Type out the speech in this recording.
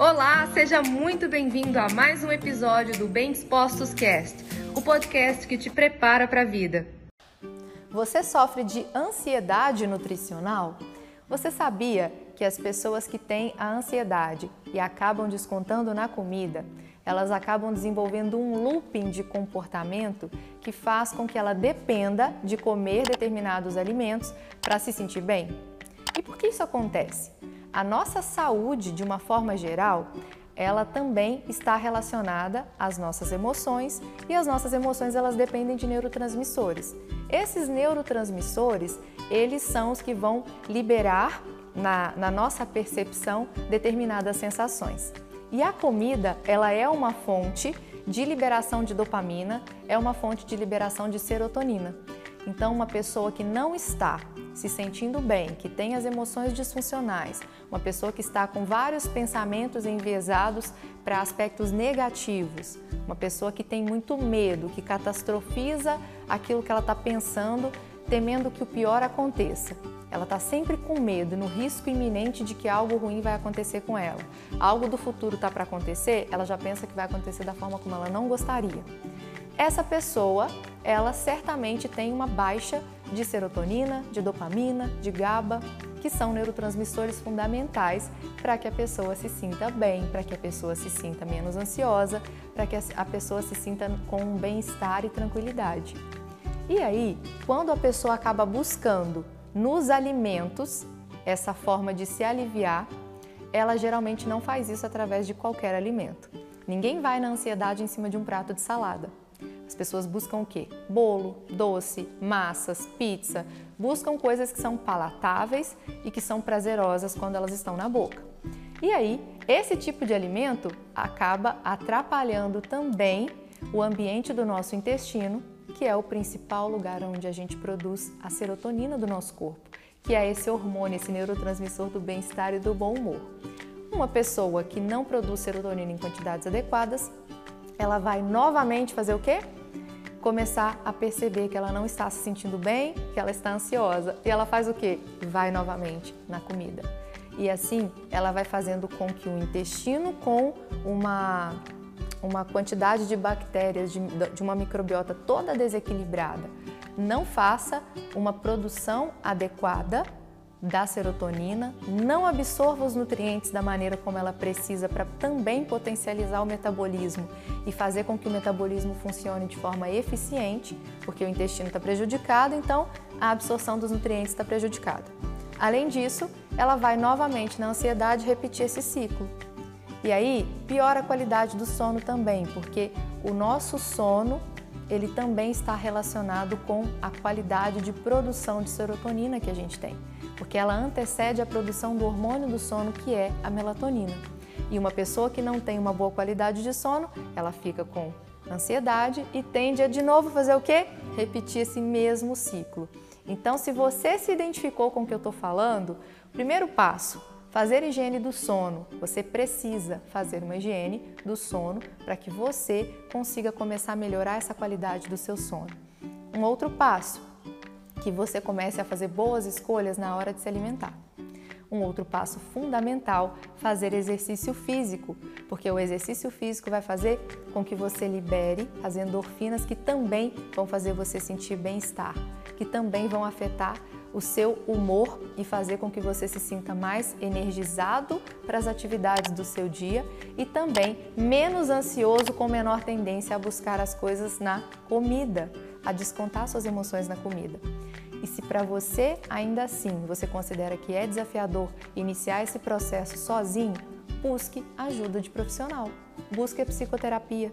Olá, seja muito bem-vindo a mais um episódio do Bem Dispostos Cast, o podcast que te prepara para a vida. Você sofre de ansiedade nutricional? Você sabia que as pessoas que têm a ansiedade e acabam descontando na comida, elas acabam desenvolvendo um looping de comportamento que faz com que ela dependa de comer determinados alimentos para se sentir bem? E por que isso acontece? A nossa saúde, de uma forma geral, ela também está relacionada às nossas emoções e as nossas emoções elas dependem de neurotransmissores. Esses neurotransmissores, eles são os que vão liberar na, na nossa percepção determinadas sensações. E a comida, ela é uma fonte de liberação de dopamina, é uma fonte de liberação de serotonina. Então, uma pessoa que não está se sentindo bem, que tem as emoções disfuncionais, uma pessoa que está com vários pensamentos enviesados para aspectos negativos, uma pessoa que tem muito medo, que catastrofiza aquilo que ela está pensando, temendo que o pior aconteça. Ela está sempre com medo, no risco iminente de que algo ruim vai acontecer com ela. Algo do futuro está para acontecer, ela já pensa que vai acontecer da forma como ela não gostaria. Essa pessoa, ela certamente tem uma baixa de serotonina, de dopamina, de GABA, que são neurotransmissores fundamentais para que a pessoa se sinta bem, para que a pessoa se sinta menos ansiosa, para que a pessoa se sinta com um bem-estar e tranquilidade. E aí, quando a pessoa acaba buscando nos alimentos essa forma de se aliviar, ela geralmente não faz isso através de qualquer alimento. Ninguém vai na ansiedade em cima de um prato de salada. As pessoas buscam o quê? Bolo, doce, massas, pizza. Buscam coisas que são palatáveis e que são prazerosas quando elas estão na boca. E aí, esse tipo de alimento acaba atrapalhando também o ambiente do nosso intestino, que é o principal lugar onde a gente produz a serotonina do nosso corpo, que é esse hormônio, esse neurotransmissor do bem-estar e do bom humor. Uma pessoa que não produz serotonina em quantidades adequadas, ela vai novamente fazer o quê? Começar a perceber que ela não está se sentindo bem, que ela está ansiosa. E ela faz o quê? Vai novamente na comida. E assim ela vai fazendo com que o intestino, com uma, uma quantidade de bactérias, de, de uma microbiota toda desequilibrada, não faça uma produção adequada da serotonina, não absorva os nutrientes da maneira como ela precisa para também potencializar o metabolismo e fazer com que o metabolismo funcione de forma eficiente, porque o intestino está prejudicado, então a absorção dos nutrientes está prejudicada. Além disso, ela vai novamente na ansiedade repetir esse ciclo. E aí piora a qualidade do sono também, porque o nosso sono ele também está relacionado com a qualidade de produção de serotonina que a gente tem porque ela antecede a produção do hormônio do sono, que é a melatonina. E uma pessoa que não tem uma boa qualidade de sono, ela fica com ansiedade e tende a de novo fazer o quê? Repetir esse mesmo ciclo. Então, se você se identificou com o que eu estou falando, primeiro passo, fazer higiene do sono. Você precisa fazer uma higiene do sono para que você consiga começar a melhorar essa qualidade do seu sono. Um outro passo, que você comece a fazer boas escolhas na hora de se alimentar. Um outro passo fundamental, fazer exercício físico, porque o exercício físico vai fazer com que você libere as endorfinas que também vão fazer você sentir bem-estar, que também vão afetar o seu humor e fazer com que você se sinta mais energizado para as atividades do seu dia e também menos ansioso com menor tendência a buscar as coisas na comida, a descontar suas emoções na comida. E se para você ainda assim você considera que é desafiador iniciar esse processo sozinho, busque ajuda de profissional. Busque a psicoterapia.